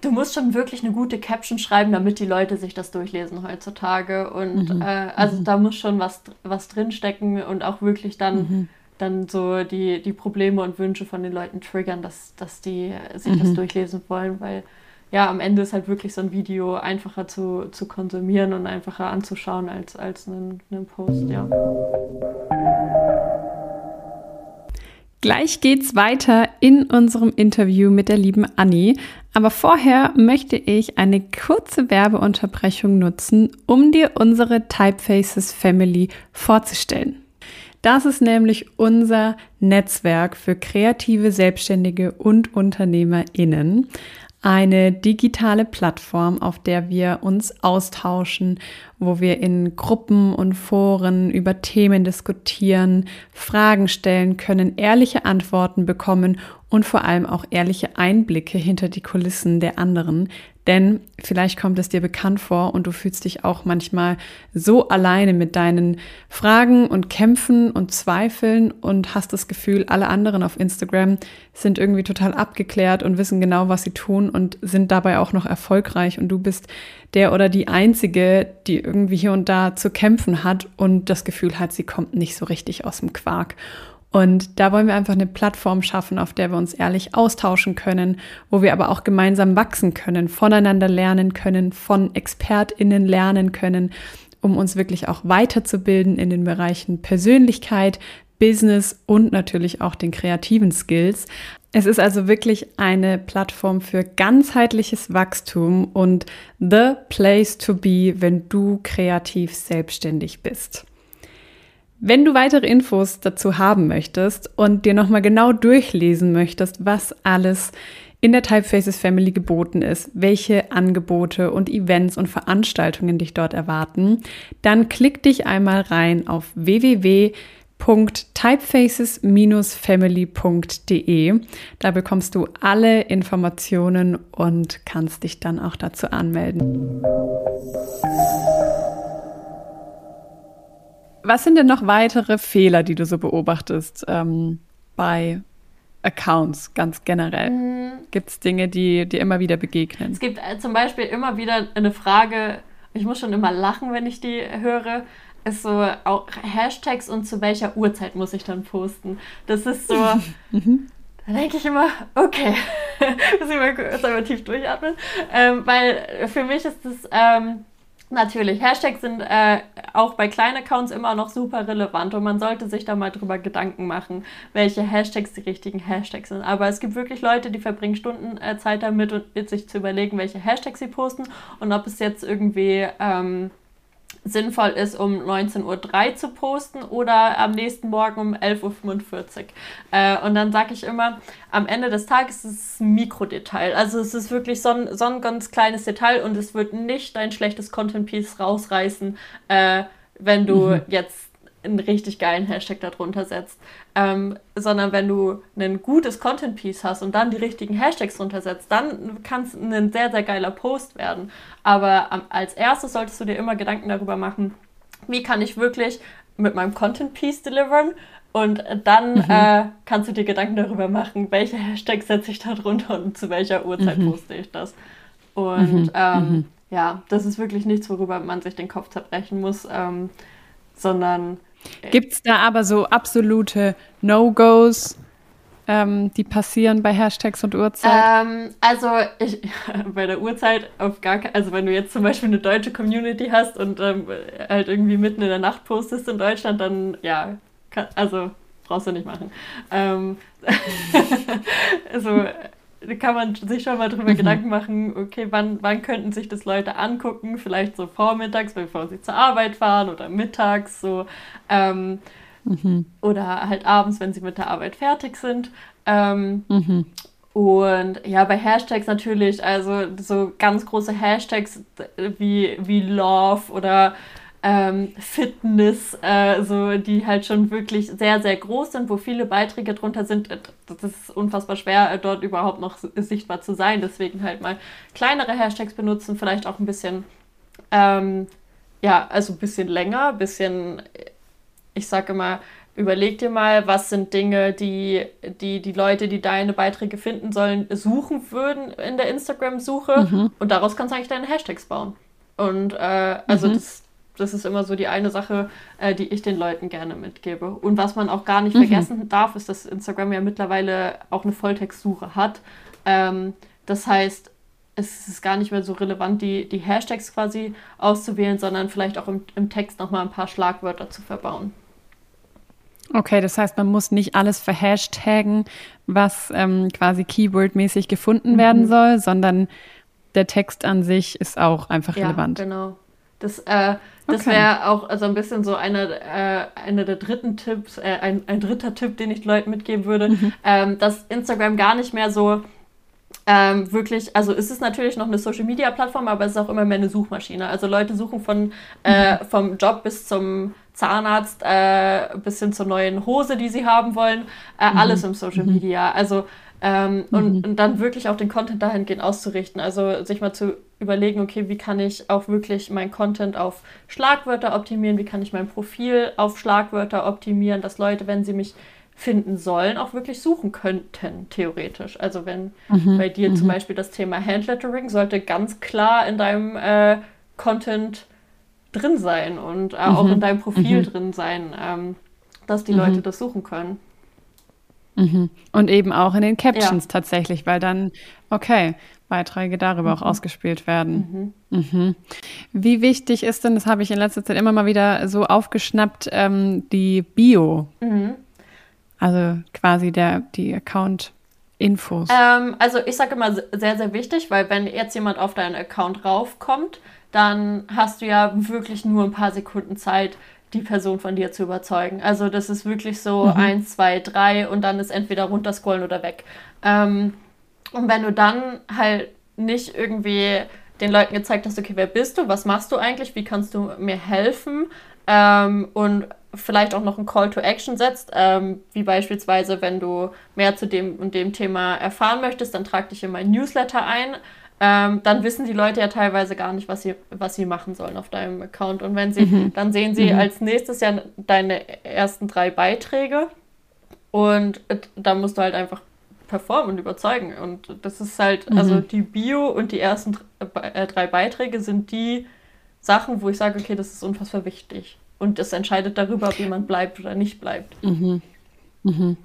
Speaker 3: du musst schon wirklich eine gute Caption schreiben, damit die Leute sich das durchlesen heutzutage. Und mhm. äh, also, mhm. da muss schon was, was drinstecken und auch wirklich dann. Mhm. Dann so die, die Probleme und Wünsche von den Leuten triggern, dass, dass die sich das mhm. durchlesen wollen, weil ja, am Ende ist halt wirklich so ein Video einfacher zu, zu konsumieren und einfacher anzuschauen als, als einen, einen Post, ja.
Speaker 2: Gleich geht's weiter in unserem Interview mit der lieben Annie. Aber vorher möchte ich eine kurze Werbeunterbrechung nutzen, um dir unsere Typefaces Family vorzustellen. Das ist nämlich unser Netzwerk für kreative Selbstständige und UnternehmerInnen eine digitale Plattform, auf der wir uns austauschen, wo wir in Gruppen und Foren über Themen diskutieren, Fragen stellen können, ehrliche Antworten bekommen und vor allem auch ehrliche Einblicke hinter die Kulissen der anderen. Denn vielleicht kommt es dir bekannt vor und du fühlst dich auch manchmal so alleine mit deinen Fragen und Kämpfen und Zweifeln und hast das Gefühl, alle anderen auf Instagram sind irgendwie total abgeklärt und wissen genau, was sie tun und sind dabei auch noch erfolgreich und du bist der oder die Einzige, die irgendwie hier und da zu kämpfen hat und das Gefühl hat, sie kommt nicht so richtig aus dem Quark. Und da wollen wir einfach eine Plattform schaffen, auf der wir uns ehrlich austauschen können, wo wir aber auch gemeinsam wachsen können, voneinander lernen können, von ExpertInnen lernen können, um uns wirklich auch weiterzubilden in den Bereichen Persönlichkeit, Business und natürlich auch den kreativen Skills. Es ist also wirklich eine Plattform für ganzheitliches Wachstum und the place to be, wenn du kreativ selbstständig bist. Wenn du weitere Infos dazu haben möchtest und dir nochmal genau durchlesen möchtest, was alles in der Typefaces Family geboten ist, welche Angebote und Events und Veranstaltungen dich dort erwarten, dann klick dich einmal rein auf www.typefaces-family.de. Da bekommst du alle Informationen und kannst dich dann auch dazu anmelden. Was sind denn noch weitere Fehler, die du so beobachtest ähm, bei Accounts ganz generell? Mhm. Gibt es Dinge, die dir immer wieder begegnen?
Speaker 3: Es gibt äh, zum Beispiel immer wieder eine Frage, ich muss schon immer lachen, wenn ich die höre, ist so auch Hashtags und zu welcher Uhrzeit muss ich dann posten. Das ist so, mhm. da denke ich immer, okay, muss ich mal kurz einmal tief durchatmen, ähm, weil für mich ist das... Ähm, Natürlich, Hashtags sind äh, auch bei kleinen Accounts immer noch super relevant und man sollte sich da mal drüber Gedanken machen, welche Hashtags die richtigen Hashtags sind. Aber es gibt wirklich Leute, die verbringen Stunden äh, Zeit damit, und, sich zu überlegen, welche Hashtags sie posten und ob es jetzt irgendwie ähm, sinnvoll ist, um 19.03 Uhr zu posten oder am nächsten Morgen um 11.45 Uhr. Äh, und dann sage ich immer, am Ende des Tages ist es ein Mikrodetail. Also es ist wirklich so ein, so ein ganz kleines Detail und es wird nicht dein schlechtes Content-Piece rausreißen, äh, wenn du mhm. jetzt einen richtig geilen Hashtag darunter setzt, ähm, sondern wenn du ein gutes Content-Piece hast und dann die richtigen Hashtags drunter setzt, dann kann es ein sehr, sehr geiler Post werden. Aber ähm, als erstes solltest du dir immer Gedanken darüber machen, wie kann ich wirklich mit meinem Content-Piece deliveren und dann mhm. äh, kannst du dir Gedanken darüber machen, welche Hashtags setze ich da drunter und zu welcher Uhrzeit mhm. poste ich das. Und mhm. Ähm, mhm. ja, das ist wirklich nichts, worüber man sich den Kopf zerbrechen muss, ähm, sondern
Speaker 2: Gibt es da aber so absolute No-Gos, ähm, die passieren bei Hashtags und Uhrzeit?
Speaker 3: Ähm, also ich, bei der Uhrzeit auf gar keinen, also wenn du jetzt zum Beispiel eine deutsche Community hast und ähm, halt irgendwie mitten in der Nacht postest in Deutschland, dann ja, kann, also brauchst du nicht machen. Also kann man sich schon mal drüber mhm. Gedanken machen, okay, wann, wann könnten sich das Leute angucken? Vielleicht so vormittags, bevor sie zur Arbeit fahren oder mittags so. Ähm, mhm. Oder halt abends, wenn sie mit der Arbeit fertig sind. Ähm, mhm. Und ja, bei Hashtags natürlich, also so ganz große Hashtags wie, wie Love oder ähm, Fitness, äh, so, die halt schon wirklich sehr, sehr groß sind, wo viele Beiträge drunter sind. Äh, das ist unfassbar schwer, äh, dort überhaupt noch sichtbar zu sein. Deswegen halt mal kleinere Hashtags benutzen, vielleicht auch ein bisschen, ähm, ja, also ein bisschen länger, ein bisschen, ich sage immer, überleg dir mal, was sind Dinge, die, die die Leute, die deine Beiträge finden sollen, suchen würden in der Instagram-Suche. Mhm. Und daraus kannst du eigentlich deine Hashtags bauen. Und äh, also mhm. das, das ist immer so die eine Sache, äh, die ich den Leuten gerne mitgebe. Und was man auch gar nicht mhm. vergessen darf, ist, dass Instagram ja mittlerweile auch eine Volltextsuche hat. Ähm, das heißt, es ist gar nicht mehr so relevant, die, die Hashtags quasi auszuwählen, sondern vielleicht auch im, im Text nochmal ein paar Schlagwörter zu verbauen.
Speaker 2: Okay, das heißt, man muss nicht alles verhashtaggen, was ähm, quasi keywordmäßig gefunden mhm. werden soll, sondern der Text an sich ist auch einfach ja, relevant.
Speaker 3: Genau. Das, äh, das okay. wäre auch also ein bisschen so einer äh, eine der dritten Tipps, äh, ein, ein dritter Tipp, den ich Leuten mitgeben würde, mhm. ähm, dass Instagram gar nicht mehr so ähm, wirklich, also ist es natürlich noch eine Social Media Plattform, aber es ist auch immer mehr eine Suchmaschine. Also Leute suchen von äh, mhm. vom Job bis zum Zahnarzt äh, bis hin zur neuen Hose, die sie haben wollen, äh, mhm. alles im Social mhm. Media. Also Ähm, mhm. und, und, dann wirklich auch den Content dahingehend auszurichten. Also sich mal zu überlegen, okay, wie kann ich auch wirklich mein Content auf Schlagwörter optimieren, wie kann ich mein Profil auf Schlagwörter optimieren, dass Leute, wenn sie mich finden sollen, auch wirklich suchen könnten, theoretisch. Also wenn mhm. bei dir mhm. zum Beispiel das Thema Handlettering sollte ganz klar in deinem äh, Content drin sein und äh, auch in mhm. deinem Profil mhm. drin sein, ähm, dass die Leute mhm. das suchen können.
Speaker 2: Mhm. Und eben auch in den Captions ja. tatsächlich, weil dann, okay, Beiträge darüber mhm. auch ausgespielt werden. Mhm. Mhm. Wie wichtig ist denn, das habe ich in letzter Zeit immer mal wieder so aufgeschnappt, ähm, die Bio? Mhm. Also quasi der, die Account-Infos.
Speaker 3: Ähm, also ich sage immer sehr, sehr wichtig, weil wenn jetzt jemand auf deinen Account raufkommt, dann hast du ja wirklich nur ein paar Sekunden Zeit, die Person von dir zu überzeugen. Also das ist wirklich so mhm. eins, zwei, drei und dann ist entweder runterscrollen oder weg. Ähm, und wenn du dann halt nicht irgendwie den Leuten gezeigt hast, okay, wer bist du, was machst du eigentlich, wie kannst du mir helfen ähm, und vielleicht auch noch ein Call to Action setzt, ähm, wie beispielsweise, wenn du mehr zu dem und dem Thema erfahren möchtest, dann trag dich in mein Newsletter ein ähm, dann wissen die Leute ja teilweise gar nicht, was sie, was sie machen sollen auf deinem Account. Und wenn sie, mhm. dann sehen sie mhm. als nächstes ja deine ersten drei Beiträge und da musst du halt einfach performen und überzeugen. Und das ist halt, mhm. also die Bio und die ersten äh, drei Beiträge sind die Sachen, wo ich sage, okay, das ist unfassbar wichtig. Und das entscheidet darüber, ob jemand bleibt oder nicht bleibt.
Speaker 2: Mhm. Mhm.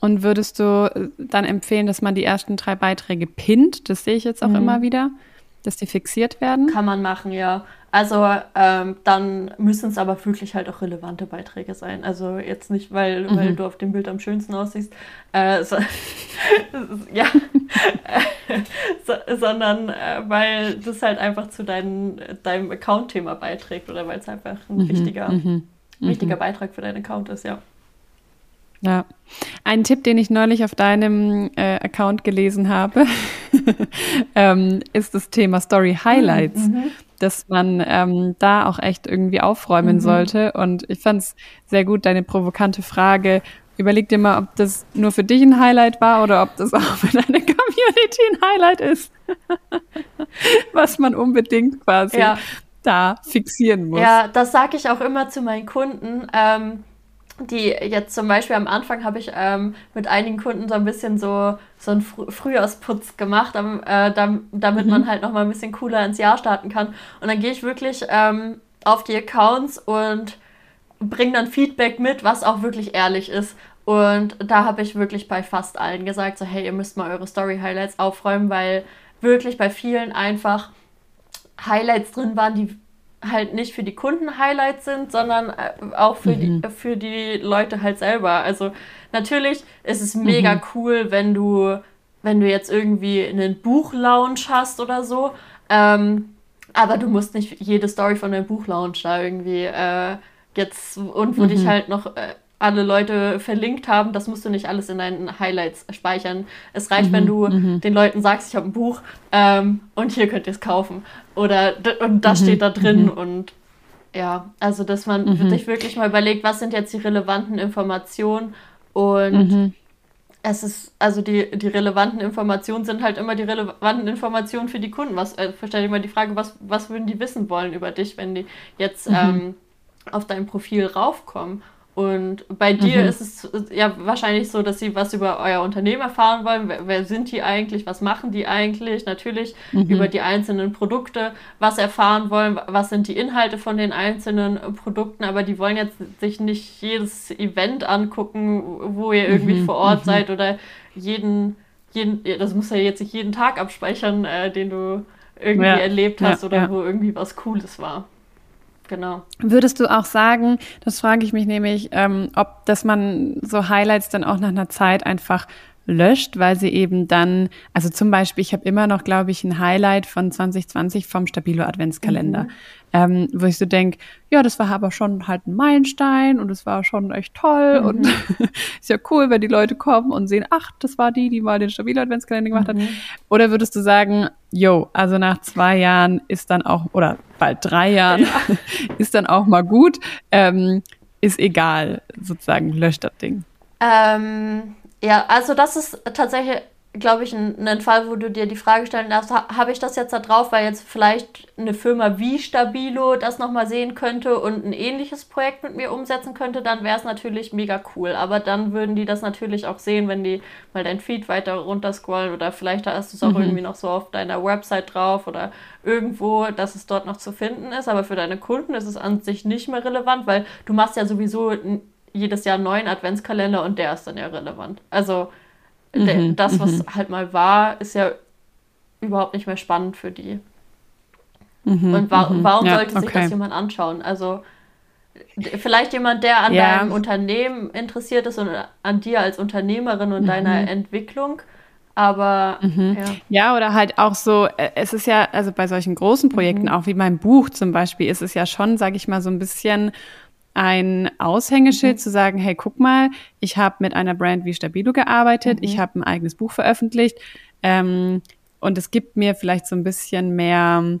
Speaker 2: Und würdest du äh, dann empfehlen, dass man die ersten drei Beiträge pinnt? Das sehe ich jetzt auch mhm. immer wieder, dass die fixiert werden.
Speaker 3: Kann man machen, ja. Also ähm, dann müssen es aber wirklich halt auch relevante Beiträge sein. Also jetzt nicht, weil, mhm. weil du auf dem Bild am schönsten aussiehst, äh, so, ja, so, sondern äh, weil das halt einfach zu dein, deinem Account-Thema beiträgt oder weil es einfach ein mhm. wichtiger, mhm. wichtiger mhm. Beitrag für deinen Account ist, ja.
Speaker 2: Ja. Ein Tipp, den ich neulich auf deinem äh, Account gelesen habe, ähm, ist das Thema Story Highlights, mhm. dass man ähm, da auch echt irgendwie aufräumen mhm. sollte. Und ich fand es sehr gut, deine provokante Frage. Überleg dir mal, ob das nur für dich ein Highlight war oder ob das auch für deine Community ein Highlight ist. Was man unbedingt quasi ja. da fixieren muss.
Speaker 3: Ja, das sage ich auch immer zu meinen Kunden. Ähm, die jetzt zum Beispiel am Anfang habe ich ähm, mit einigen Kunden so ein bisschen so, so einen Fr Frühjahrsputz gemacht, ähm, äh, damit mhm. man halt nochmal ein bisschen cooler ins Jahr starten kann. Und dann gehe ich wirklich ähm, auf die Accounts und bringe dann Feedback mit, was auch wirklich ehrlich ist. Und da habe ich wirklich bei fast allen gesagt, so hey, ihr müsst mal eure Story-Highlights aufräumen, weil wirklich bei vielen einfach Highlights drin waren, die halt nicht für die Kunden Highlights sind, sondern äh, auch für, mhm. die, für die Leute halt selber. Also natürlich ist es mega mhm. cool, wenn du, wenn du jetzt irgendwie einen Buchlounge hast oder so. Ähm, aber du musst nicht jede Story von deinem Buchlounge da irgendwie äh, jetzt und wo mhm. dich halt noch äh, alle Leute verlinkt haben, das musst du nicht alles in deinen Highlights speichern. Es reicht, mhm, wenn du mhm. den Leuten sagst, ich habe ein Buch ähm, und hier könnt ihr es kaufen. Oder und das mhm, steht da drin mhm. und ja, also dass man mhm. sich wirklich mal überlegt, was sind jetzt die relevanten Informationen und mhm. es ist, also die, die relevanten Informationen sind halt immer die relevanten Informationen für die Kunden. Was, äh, stell dir mal die Frage, was, was würden die wissen wollen über dich, wenn die jetzt ähm, auf dein Profil raufkommen? Und bei dir mhm. ist es ja wahrscheinlich so, dass sie was über euer Unternehmen erfahren wollen. Wer, wer sind die eigentlich? Was machen die eigentlich? Natürlich mhm. über die einzelnen Produkte, was erfahren wollen, was sind die Inhalte von den einzelnen Produkten. Aber die wollen jetzt sich nicht jedes Event angucken, wo ihr irgendwie mhm. vor Ort mhm. seid oder jeden, jeden, das muss ja jetzt nicht jeden Tag abspeichern, äh, den du irgendwie ja. erlebt hast ja, oder ja. wo irgendwie was Cooles war. Genau.
Speaker 2: Würdest du auch sagen, das frage ich mich nämlich, ähm, ob, dass man so Highlights dann auch nach einer Zeit einfach löscht, weil sie eben dann, also zum Beispiel, ich habe immer noch, glaube ich, ein Highlight von 2020 vom Stabilo Adventskalender, mhm. Ähm, wo ich so denke, ja, das war aber schon halt ein Meilenstein und es war schon echt toll mhm. und ist ja cool, wenn die Leute kommen und sehen, ach, das war die, die mal den Stabilo Adventskalender gemacht mhm. hat. Oder würdest du sagen, yo, also nach zwei Jahren ist dann auch, oder bald drei Jahren, ja. ist dann auch mal gut, ähm, ist egal, sozusagen, löscht das Ding.
Speaker 3: Ähm ja, also das ist tatsächlich glaube ich, ein, Fall, wo du dir die Frage stellen darfst, ha, habe ich das jetzt da drauf, weil jetzt vielleicht eine Firma wie Stabilo das nochmal sehen könnte und ein ähnliches Projekt mit mir umsetzen könnte, dann wäre es natürlich mega cool. Aber dann würden die das natürlich auch sehen, wenn die mal dein Feed weiter runterscrollen oder vielleicht hast du es auch mhm. irgendwie noch so auf deiner Website drauf oder irgendwo, dass es dort noch zu finden ist. Aber für deine Kunden ist es an sich nicht mehr relevant, weil du machst ja sowieso jedes Jahr einen neuen Adventskalender und der ist dann ja relevant. Also Mhm, das, was mhm. halt mal war, ist ja überhaupt nicht mehr spannend für die. Mhm, und wa mhm. warum ja, sollte sich okay. das jemand anschauen? Also vielleicht jemand, der an ja. deinem Unternehmen interessiert ist und an dir als Unternehmerin und mhm. deiner Entwicklung. Aber
Speaker 2: mhm. ja. ja. oder halt auch so, äh, es ist ja, also bei solchen großen Projekten, auch wie mein Buch zum Beispiel, ist es ja schon, sage ich mal, so ein bisschen ein Aushängeschild mhm. zu sagen, hey, guck mal, ich habe mit einer Brand wie Stabilo gearbeitet, mhm. ich habe ein eigenes Buch veröffentlicht ähm, und es gibt mir vielleicht so ein bisschen mehr,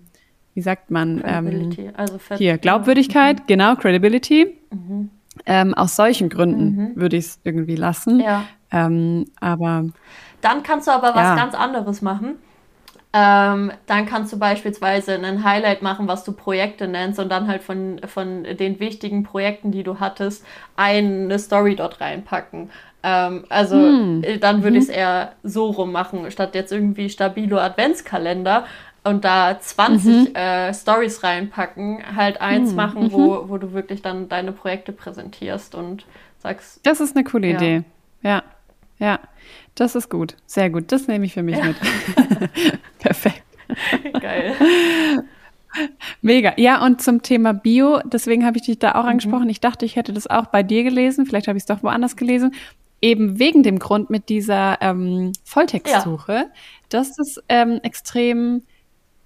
Speaker 2: wie sagt man, ähm, also hier Glaubwürdigkeit, mhm. genau, Credibility. Mhm. Ähm, aus solchen Gründen mhm. würde ich es irgendwie lassen. Ja. Ähm, aber
Speaker 3: dann kannst du aber was ja. ganz anderes machen. Ähm, dann kannst du beispielsweise ein Highlight machen, was du Projekte nennst und dann halt von, von den wichtigen Projekten, die du hattest, eine Story dort reinpacken. Ähm, also hm. Äh, dann würde mhm. ich es eher so rum machen, statt jetzt irgendwie stabilo Adventskalender und da 20 mhm. äh, Stories reinpacken, halt eins hm. machen, wo, mhm. wo du wirklich dann deine Projekte präsentierst und sagst.
Speaker 2: Das ist eine coole ja. Idee. Ja, ja. Das ist gut. Sehr gut. Das nehme ich für mich ja. mit. Perfekt. Geil. Mega. Ja, und zum Thema Bio, deswegen habe ich dich da auch mhm. angesprochen. Ich dachte, ich hätte das auch bei dir gelesen. Vielleicht habe ich es doch woanders gelesen. Eben wegen dem Grund mit dieser ähm, Volltextsuche, ja. dass es ähm, extrem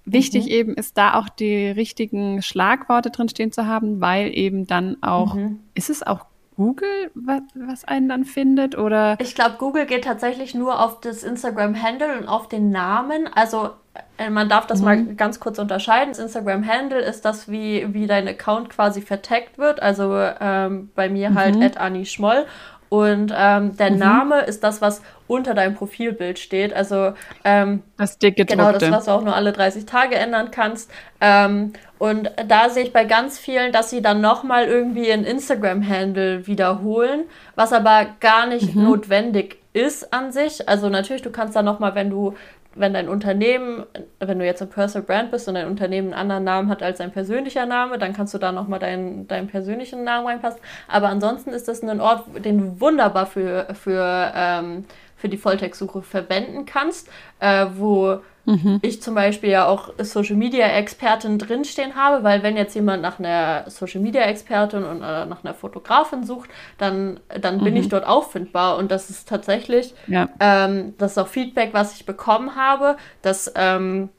Speaker 2: wichtig mhm. eben ist, da auch die richtigen Schlagworte drinstehen zu haben, weil eben dann auch, mhm. ist es auch Google, was, was einen dann findet? Oder?
Speaker 3: Ich glaube, Google geht tatsächlich nur auf das Instagram-Handle und auf den Namen. Also äh, man darf das mhm. mal ganz kurz unterscheiden. Das Instagram-Handle ist das, wie, wie dein Account quasi vertaggt wird. Also ähm, bei mir halt mhm. Annie Schmoll. Und ähm, der mhm. Name ist das, was unter deinem Profilbild steht. Also ähm,
Speaker 2: das dicke
Speaker 3: Genau, das, was du auch nur alle 30 Tage ändern kannst. Ähm, und da sehe ich bei ganz vielen, dass sie dann nochmal irgendwie ein Instagram-Handle wiederholen, was aber gar nicht mhm. notwendig ist an sich. Also natürlich, du kannst da nochmal, wenn du wenn dein Unternehmen, wenn du jetzt ein Personal Brand bist und dein Unternehmen einen anderen Namen hat als dein persönlicher Name, dann kannst du da nochmal deinen, deinen persönlichen Namen reinpassen. Aber ansonsten ist das ein Ort, den du wunderbar für, für, ähm, für die Volltextsuche verwenden kannst, äh, wo mhm. ich zum Beispiel ja auch Social Media Expertin drinstehen habe, weil wenn jetzt jemand nach einer Social Media Expertin und äh, nach einer Fotografin sucht, dann, dann mhm. bin ich dort auffindbar und das ist tatsächlich, ja. ähm, das ist auch Feedback, was ich bekommen habe, dass ähm,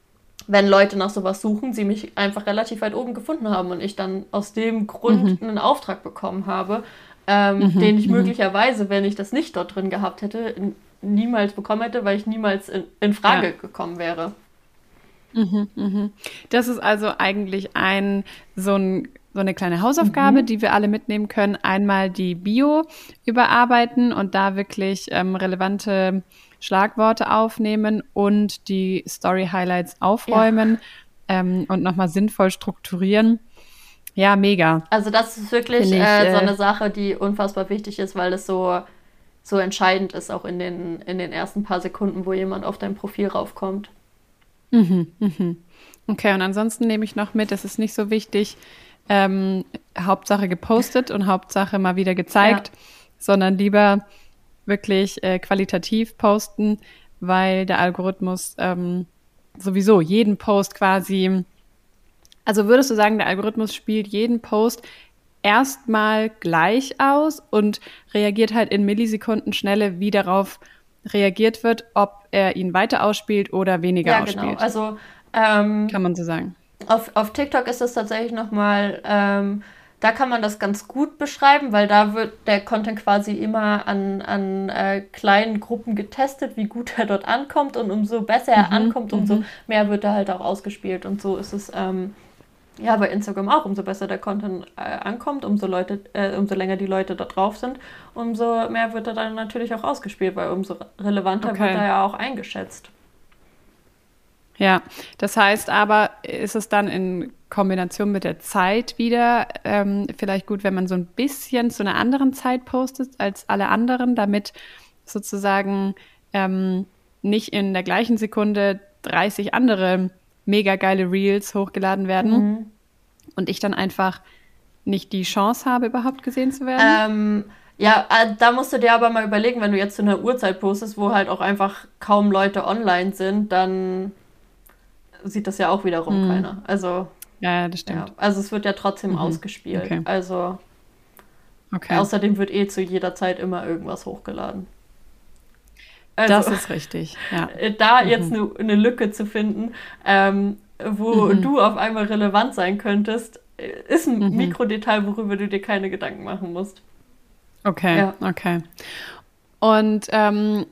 Speaker 3: wenn Leute nach sowas suchen, sie mich einfach relativ weit oben gefunden haben und ich dann aus dem Grund mhm. einen Auftrag bekommen habe, ähm, mhm. den ich mhm. möglicherweise, wenn ich das nicht dort drin gehabt hätte, niemals bekommen hätte, weil ich niemals in, in Frage ja. gekommen wäre.
Speaker 2: Mhm, mhm. Das ist also eigentlich ein so, ein so eine kleine Hausaufgabe, mhm. die wir alle mitnehmen können. Einmal die Bio überarbeiten und da wirklich ähm, relevante Schlagworte aufnehmen und die Story Highlights aufräumen ja. ähm, und nochmal sinnvoll strukturieren. Ja, mega.
Speaker 3: Also das ist wirklich ich, äh, so eine Sache, die unfassbar wichtig ist, weil es so so entscheidend ist, auch in den, in den ersten paar Sekunden, wo jemand auf dein Profil raufkommt.
Speaker 2: Mhm, mhm. Okay, und ansonsten nehme ich noch mit, es ist nicht so wichtig, ähm, Hauptsache gepostet und Hauptsache mal wieder gezeigt, ja. sondern lieber wirklich äh, qualitativ posten, weil der Algorithmus ähm, sowieso jeden Post quasi, also würdest du sagen, der Algorithmus spielt jeden Post erstmal gleich aus und reagiert halt in Millisekunden Schnelle, wie darauf reagiert wird, ob er ihn weiter ausspielt oder weniger ja, ausspielt. Genau.
Speaker 3: Also ähm,
Speaker 2: kann man so sagen.
Speaker 3: Auf, auf TikTok ist das tatsächlich nochmal, ähm, da kann man das ganz gut beschreiben, weil da wird der Content quasi immer an, an äh, kleinen Gruppen getestet, wie gut er dort ankommt und umso besser er mhm, ankommt, umso mhm. mehr wird er halt auch ausgespielt und so ist es ähm, Ja, bei Instagram auch. Umso besser der Content äh, ankommt, umso, Leute, äh, umso länger die Leute da drauf sind, umso mehr wird er dann natürlich auch ausgespielt, weil umso relevanter okay. wird er ja auch eingeschätzt.
Speaker 2: Ja, das heißt aber, ist es dann in Kombination mit der Zeit wieder ähm, vielleicht gut, wenn man so ein bisschen zu einer anderen Zeit postet als alle anderen, damit sozusagen ähm, nicht in der gleichen Sekunde 30 andere mega geile Reels hochgeladen werden mhm. und ich dann einfach nicht die Chance habe, überhaupt gesehen zu werden?
Speaker 3: Ähm, ja, äh, da musst du dir aber mal überlegen, wenn du jetzt zu einer Uhrzeit postest, wo halt auch einfach kaum Leute online sind, dann sieht das ja auch wiederum mhm. keiner. Also
Speaker 2: ja, das stimmt. Ja,
Speaker 3: also es wird ja trotzdem mhm. ausgespielt. Okay. Also okay. außerdem wird eh zu jeder Zeit immer irgendwas hochgeladen.
Speaker 2: Also, das ist richtig. Ja.
Speaker 3: Da mhm. jetzt eine, eine Lücke zu finden, ähm, wo mhm. du auf einmal relevant sein könntest, äh, ist ein mhm. Mikrodetail, worüber du dir keine Gedanken machen musst.
Speaker 2: Okay, ja. okay. Und ähm,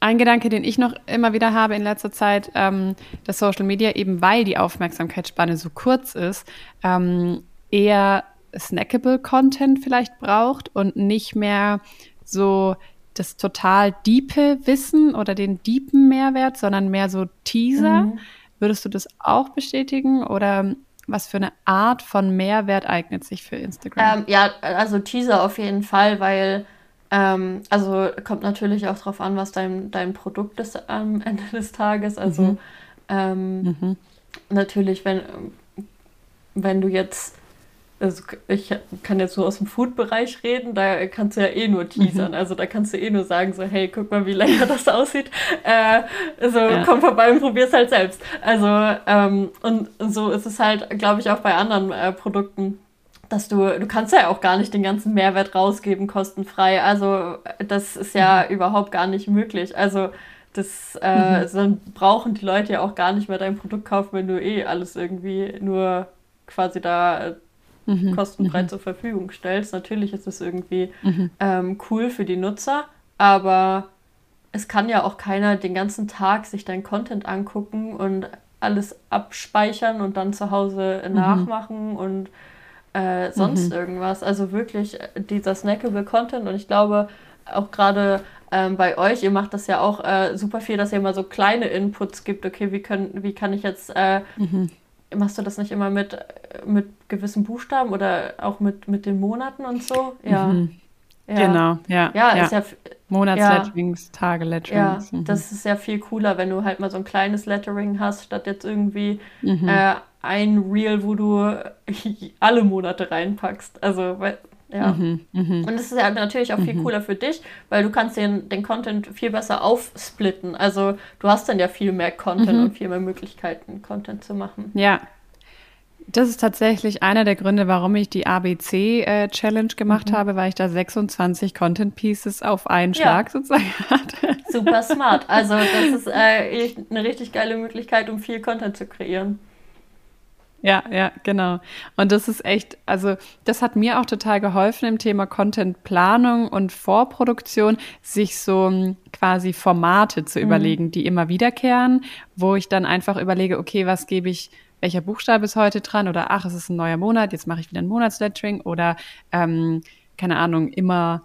Speaker 2: ein Gedanke, den ich noch immer wieder habe in letzter Zeit, ähm, dass Social Media eben, weil die Aufmerksamkeitsspanne so kurz ist, ähm, eher snackable Content vielleicht braucht und nicht mehr so das total diepe Wissen oder den deepen Mehrwert, sondern mehr so Teaser. Mhm. Würdest du das auch bestätigen oder was für eine Art von Mehrwert eignet sich für Instagram?
Speaker 3: Ähm, ja, also Teaser auf jeden Fall, weil ähm, also kommt natürlich auch darauf an, was dein, dein Produkt ist am Ende des Tages. Also mhm. Ähm, mhm. natürlich, wenn, wenn du jetzt, also ich kann jetzt nur aus dem Food-Bereich reden, da kannst du ja eh nur teasern. Mhm. Also da kannst du eh nur sagen, so, hey, guck mal, wie lecker das aussieht. Äh, so, ja. komm vorbei und probier es halt selbst. Also, ähm, und so ist es halt, glaube ich, auch bei anderen äh, Produkten dass du, du kannst ja auch gar nicht den ganzen Mehrwert rausgeben, kostenfrei. Also das ist ja mhm. überhaupt gar nicht möglich. Also das, äh, mhm. dann brauchen die Leute ja auch gar nicht mehr dein Produkt kaufen, wenn du eh alles irgendwie nur quasi da mhm. kostenfrei mhm. zur Verfügung stellst. Natürlich ist es irgendwie mhm. ähm, cool für die Nutzer, aber es kann ja auch keiner den ganzen Tag sich dein Content angucken und alles abspeichern und dann zu Hause mhm. nachmachen und äh, sonst mhm. irgendwas. Also wirklich äh, dieser snackable Content und ich glaube auch gerade ähm, bei euch, ihr macht das ja auch äh, super viel, dass ihr immer so kleine Inputs gibt. Okay, wie, können, wie kann ich jetzt, äh, mhm. Machst du das nicht immer mit, mit gewissen Buchstaben oder auch mit, mit den Monaten und so? Ja.
Speaker 2: Mhm. ja. Genau, ja.
Speaker 3: Ja, ja. ist ja.
Speaker 2: Monatsletterings, ja. Tageletterings.
Speaker 3: Ja, mhm. das ist ja viel cooler, wenn du halt mal so ein kleines Lettering hast, statt jetzt irgendwie mhm. äh, ein Reel, wo du alle Monate reinpackst. Also, ja. Mhm, mh. Und das ist ja natürlich auch viel mhm. cooler für dich, weil du kannst den, den Content viel besser aufsplitten. Also du hast dann ja viel mehr Content mhm. und viel mehr Möglichkeiten, Content zu machen.
Speaker 2: Ja. Das ist tatsächlich einer der Gründe, warum ich die ABC-Challenge äh, gemacht mhm. habe, weil ich da 26 Content Pieces auf einen Schlag ja. sozusagen hatte.
Speaker 3: Super smart. Also das ist äh, eine richtig geile Möglichkeit, um viel Content zu kreieren.
Speaker 2: Ja, ja, genau. Und das ist echt, also das hat mir auch total geholfen im Thema Contentplanung und Vorproduktion, sich so hm, quasi Formate zu mhm. überlegen, die immer wiederkehren, wo ich dann einfach überlege, okay, was gebe ich, welcher Buchstabe ist heute dran oder ach, es ist ein neuer Monat, jetzt mache ich wieder ein Monatslettering oder ähm, keine Ahnung, immer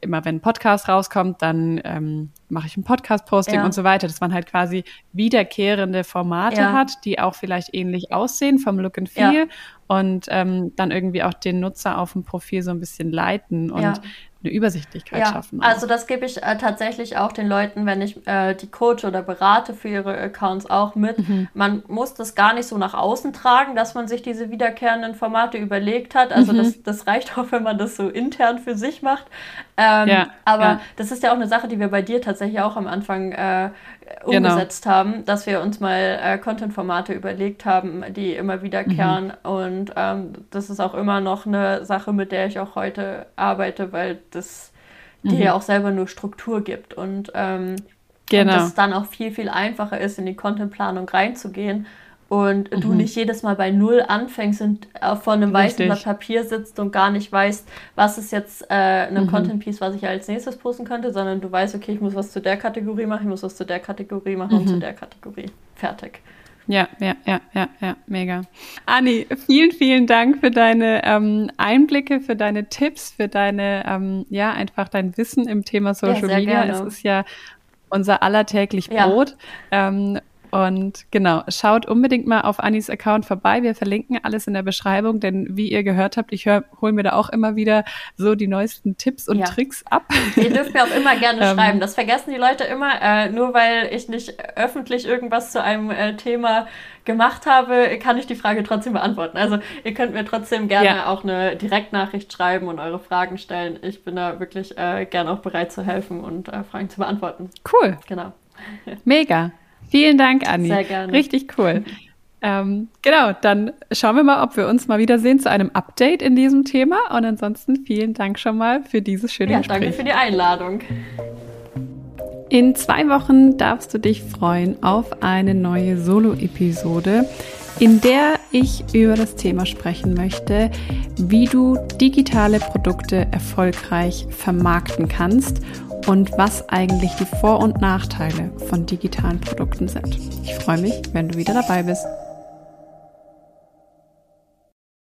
Speaker 2: immer wenn ein Podcast rauskommt, dann ähm, mache ich ein Podcast-Posting ja. und so weiter, dass man halt quasi wiederkehrende Formate ja. hat, die auch vielleicht ähnlich aussehen vom Look and Feel ja. und ähm, dann irgendwie auch den Nutzer auf dem Profil so ein bisschen leiten und eine Übersichtlichkeit ja, schaffen.
Speaker 3: Auch. Also das gebe ich äh, tatsächlich auch den Leuten, wenn ich äh, die coach oder berate für ihre Accounts auch mit. Mhm. Man muss das gar nicht so nach außen tragen, dass man sich diese wiederkehrenden Formate überlegt hat. Also mhm. das, das reicht auch, wenn man das so intern für sich macht. Ähm, ja, aber ja. das ist ja auch eine Sache, die wir bei dir tatsächlich auch am Anfang äh. Umgesetzt genau. haben, dass wir uns mal äh, Content-Formate überlegt haben, die immer wiederkehren. Mhm. Und ähm, das ist auch immer noch eine Sache, mit der ich auch heute arbeite, weil das mhm. dir ja auch selber nur Struktur gibt und, ähm, genau. und das dann auch viel, viel einfacher ist, in die Contentplanung reinzugehen und mhm. du nicht jedes Mal bei Null anfängst und vor einem weißen Blatt Papier sitzt und gar nicht weißt, was ist jetzt äh, ein mhm. Content Piece, was ich als nächstes posten könnte, sondern du weißt, okay, ich muss was zu der Kategorie machen, ich muss was zu der Kategorie machen mhm. und zu mhm. der Kategorie. Fertig.
Speaker 2: Ja, ja, ja, ja, ja, mega. Anni, vielen, vielen Dank für deine ähm, Einblicke, für deine Tipps, für deine, ähm, ja, einfach dein Wissen im Thema Social ja, Media. Gerne. Es ist ja unser allertäglich Brot. Ja. Ähm, und genau, schaut unbedingt mal auf Annis Account vorbei. Wir verlinken alles in der Beschreibung, denn wie ihr gehört habt, ich hole mir da auch immer wieder so die neuesten Tipps und ja. Tricks ab.
Speaker 3: Ihr dürft mir auch immer gerne ähm, schreiben. Das vergessen die Leute immer. Äh, nur weil ich nicht öffentlich irgendwas zu einem äh, Thema gemacht habe, kann ich die Frage trotzdem beantworten. Also ihr könnt mir trotzdem gerne ja. auch eine Direktnachricht schreiben und eure Fragen stellen. Ich bin da wirklich äh, gerne auch bereit zu helfen und äh, Fragen zu beantworten.
Speaker 2: Cool.
Speaker 3: Genau.
Speaker 2: Mega. Vielen Dank, Anni.
Speaker 3: Sehr gerne.
Speaker 2: Richtig cool. Ähm, genau, dann schauen wir mal, ob wir uns mal wiedersehen zu einem Update in diesem Thema. Und ansonsten vielen Dank schon mal für dieses schöne ja, Gespräch.
Speaker 3: Danke für die Einladung.
Speaker 2: In zwei Wochen darfst du dich freuen auf eine neue Solo-Episode, in der ich über das Thema sprechen möchte, wie du digitale Produkte erfolgreich vermarkten kannst und was eigentlich die Vor- und Nachteile von digitalen Produkten sind. Ich freue mich, wenn du wieder dabei bist.